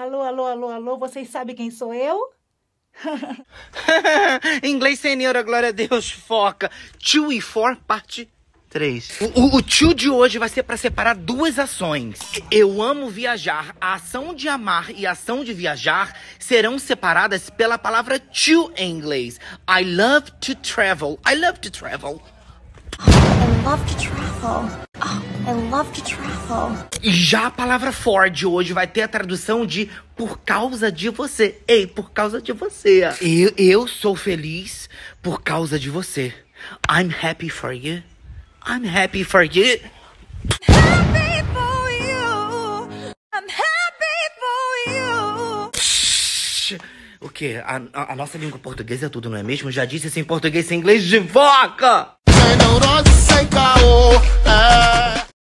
Alô, alô, alô, alô, vocês sabem quem sou eu? Inglês sem neura, glória a Deus, foca. Two e four, parte 3. O, o tio de hoje vai ser para separar duas ações. Eu amo viajar. A ação de amar e a ação de viajar serão separadas pela palavra to em inglês. I love to travel. I love to travel. I love to travel. Love to travel. E já a palavra for de hoje vai ter a tradução de por causa de você. Ei, por causa de você. Eu, eu sou feliz por causa de você. I'm happy for you. I'm happy for you. Happy for you. I'm happy for you. Shhh. O quê? A, a- a nossa língua portuguesa é tudo, não é mesmo? Já disse isso em português e em inglês de foca! Sem neurose, sem caô.